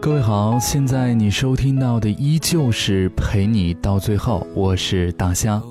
各位好，现在你收听到的依旧是陪你到最后，我是大虾。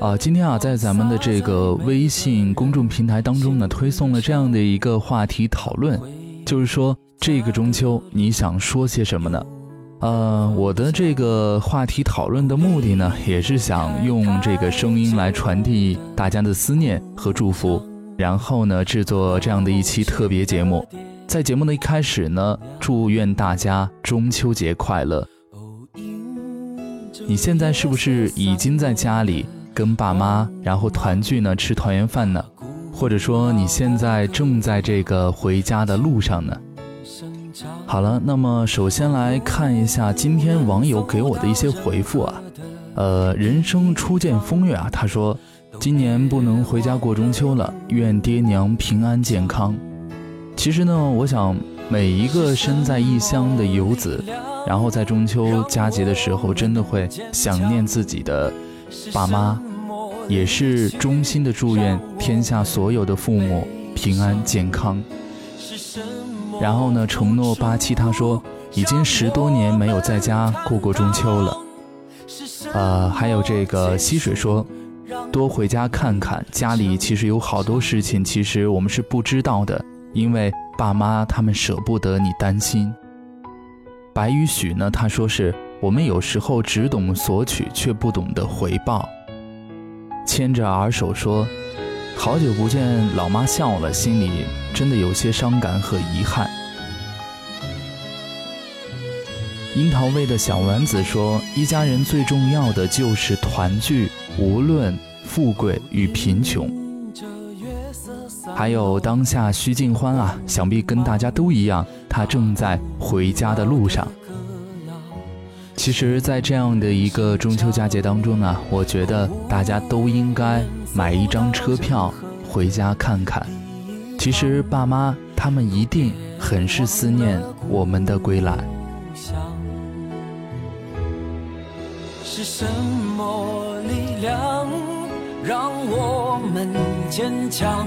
啊，今天啊，在咱们的这个微信公众平台当中呢，推送了这样的一个话题讨论，就是说这个中秋你想说些什么呢？呃，我的这个话题讨论的目的呢，也是想用这个声音来传递大家的思念和祝福，然后呢，制作这样的一期特别节目。在节目的一开始呢，祝愿大家中秋节快乐。你现在是不是已经在家里跟爸妈然后团聚呢？吃团圆饭呢？或者说你现在正在这个回家的路上呢？好了，那么首先来看一下今天网友给我的一些回复啊。呃，人生初见风月啊，他说今年不能回家过中秋了，愿爹娘平安健康。其实呢，我想每一个身在异乡的游子，然后在中秋佳节的时候，真的会想念自己的爸妈，也是衷心的祝愿天下所有的父母平安健康。然后呢，承诺八七他说已经十多年没有在家过过中秋了。呃，还有这个溪水说，多回家看看，家里其实有好多事情，其实我们是不知道的。因为爸妈他们舍不得你担心。白雨许呢，他说是我们有时候只懂索取，却不懂得回报。牵着儿手说，好久不见老妈笑了，心里真的有些伤感和遗憾。樱桃味的小丸子说，一家人最重要的就是团聚，无论富贵与贫穷。还有当下须尽欢啊，想必跟大家都一样，他正在回家的路上。其实，在这样的一个中秋佳节当中啊，我觉得大家都应该买一张车票回家看看。其实，爸妈他们一定很是思念我们的归来。是什么力量让我们坚强？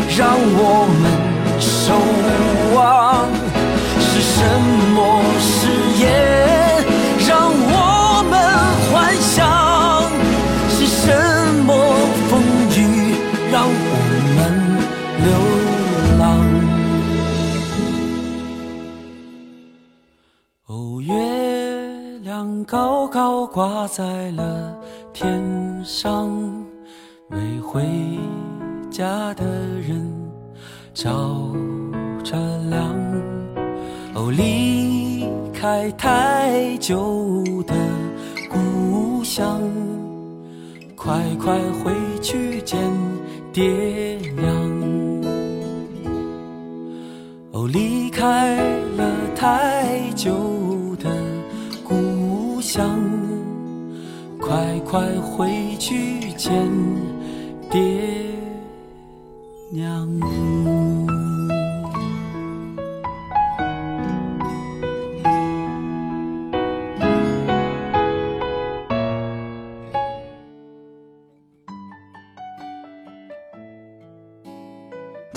让我们守望，是什么誓言让我们幻想？是什么风雨让我们流浪？哦，月亮高高挂在了天上，没回。家的人照着亮，哦，离开太久的故乡，快快回去见爹娘。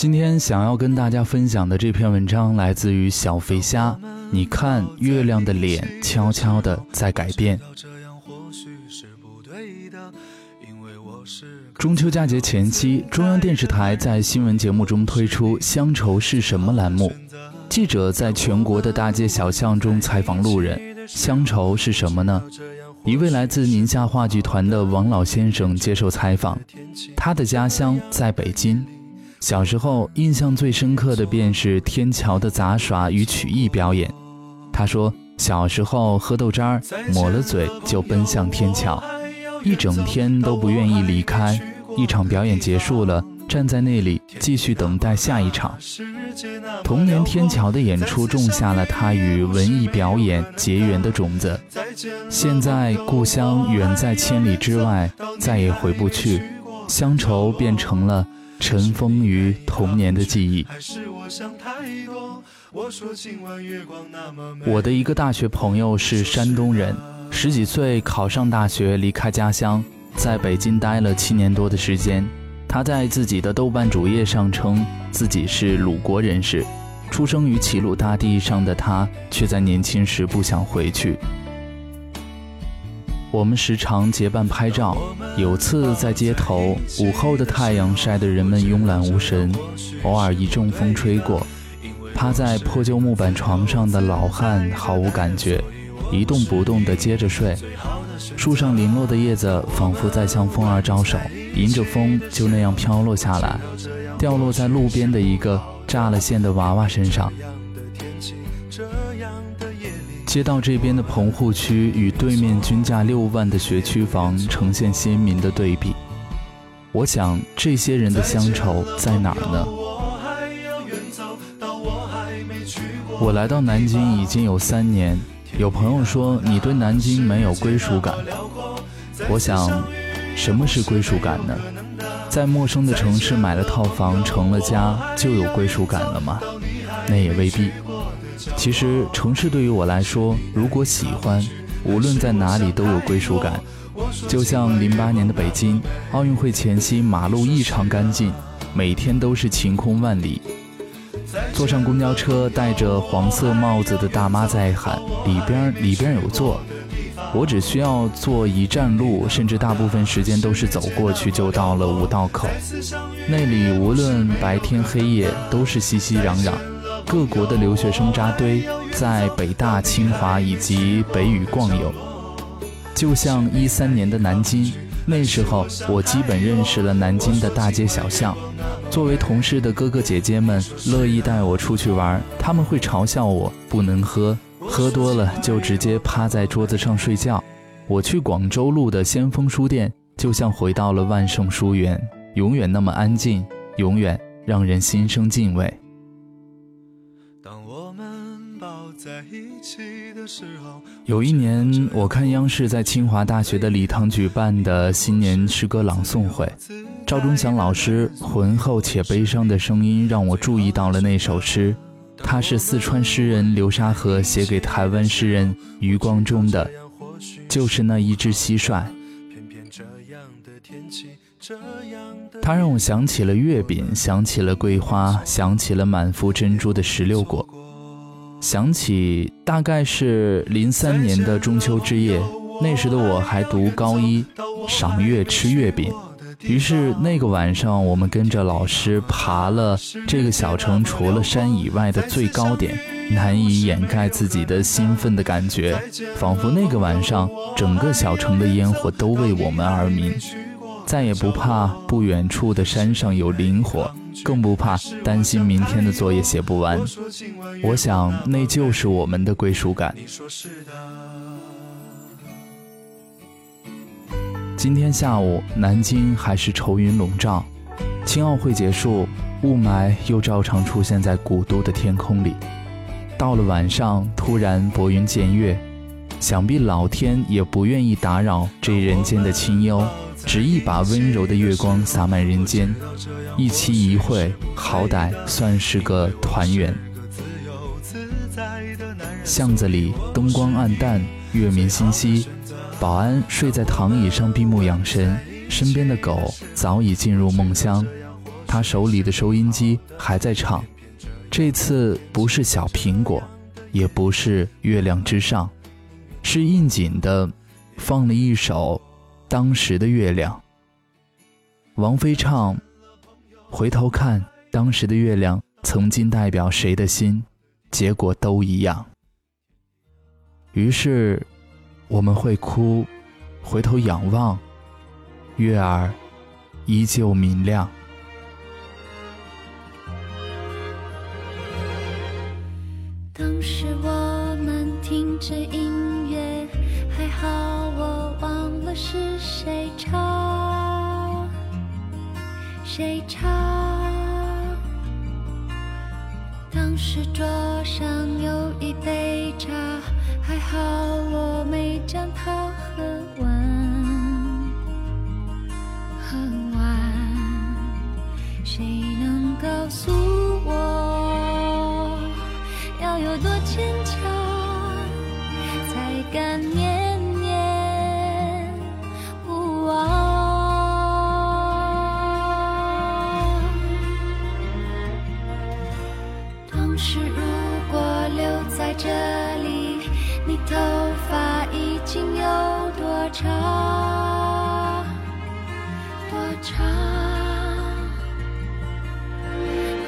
今天想要跟大家分享的这篇文章来自于小肥虾。你看，月亮的脸悄悄的在改变。中秋佳节前夕，中央电视台在新闻节目中推出《乡愁是什么》栏目。记者在全国的大街小巷中采访路人：“乡愁是什么呢？”一位来自宁夏话剧团的王老先生接受采访，他的家乡在北京，小时候印象最深刻的便是天桥的杂耍与曲艺表演。他说：“小时候喝豆渣儿，抹了嘴就奔向天桥，一整天都不愿意离开。”一场表演结束了，站在那里继续等待下一场。童年天桥的演出种下了他与文艺表演结缘的种子。现在故乡远在千里之外，再也回不去，乡愁变成了尘封于童年的记忆。我的一个大学朋友是山东人，十几岁考上大学，离开家乡，在北京待了七年多的时间。他在自己的豆瓣主页上称自己是鲁国人士，出生于齐鲁大地上的他，却在年轻时不想回去。我们时常结伴拍照，有次在街头，午后的太阳晒得人们慵懒无神，偶尔一阵风吹过，趴在破旧木板床上的老汉毫无感觉，一动不动地接着睡。树上零落的叶子仿佛在向风儿招手，迎着风就那样飘落下来，掉落在路边的一个炸了线的娃娃身上。街道这边的棚户区与对面均价六万的学区房呈现鲜明的对比。我想这些人的乡愁在哪儿呢？我来到南京已经有三年。有朋友说你对南京没有归属感，我想，什么是归属感呢？在陌生的城市买了套房成了家就有归属感了吗？那也未必。其实城市对于我来说，如果喜欢，无论在哪里都有归属感。就像零八年的北京奥运会前夕，马路异常干净，每天都是晴空万里。坐上公交车，戴着黄色帽子的大妈在喊：“里边里边有座。”我只需要坐一站路，甚至大部分时间都是走过去就到了五道口。那里无论白天黑夜都是熙熙攘攘，各国的留学生扎堆，在北大、清华以及北语逛游。就像一三年的南京，那时候我基本认识了南京的大街小巷。作为同事的哥哥姐姐们乐意带我出去玩，他们会嘲笑我不能喝，喝多了就直接趴在桌子上睡觉。我去广州路的先锋书店，就像回到了万盛书园，永远那么安静，永远让人心生敬畏。有一年，我看央视在清华大学的礼堂举办的新年诗歌朗诵会，赵忠祥老师浑厚且悲伤的声音让我注意到了那首诗，它是四川诗人流沙河写给台湾诗人余光中的，就是那一只蟋蟀。它让我想起了月饼，想起了桂花，想起了满腹珍珠的石榴果。想起大概是零三年的中秋之夜，那时的我还读高一，赏月吃月饼。于是那个晚上，我们跟着老师爬了这个小城除了山以外的最高点，难以掩盖自己的兴奋的感觉，仿佛那个晚上整个小城的烟火都为我们而明。再也不怕不远处的山上有灵火，更不怕担心明天的作业写不完。我想，那就是我们的归属感。今天下午，南京还是愁云笼罩，青奥会结束，雾霾又照常出现在古都的天空里。到了晚上，突然拨云见月，想必老天也不愿意打扰这人间的清幽。执意把温柔的月光洒满人间，一期一会，好歹算是个团圆。巷子里灯光暗淡，月明星稀，保安睡在躺椅上闭目养神，身边的狗早已进入梦乡，他手里的收音机还在唱。这次不是小苹果，也不是月亮之上，是应景的，放了一首。当时的月亮，王菲唱：“回头看，当时的月亮曾经代表谁的心，结果都一样。”于是，我们会哭，回头仰望，月儿依旧明亮。是，如果留在这里，你头发已经有多长？多长？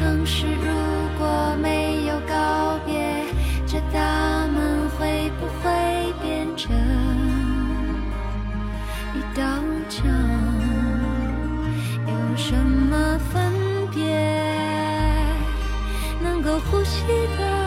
当时如果没有告别，这大门会不会变成一道墙？呼吸的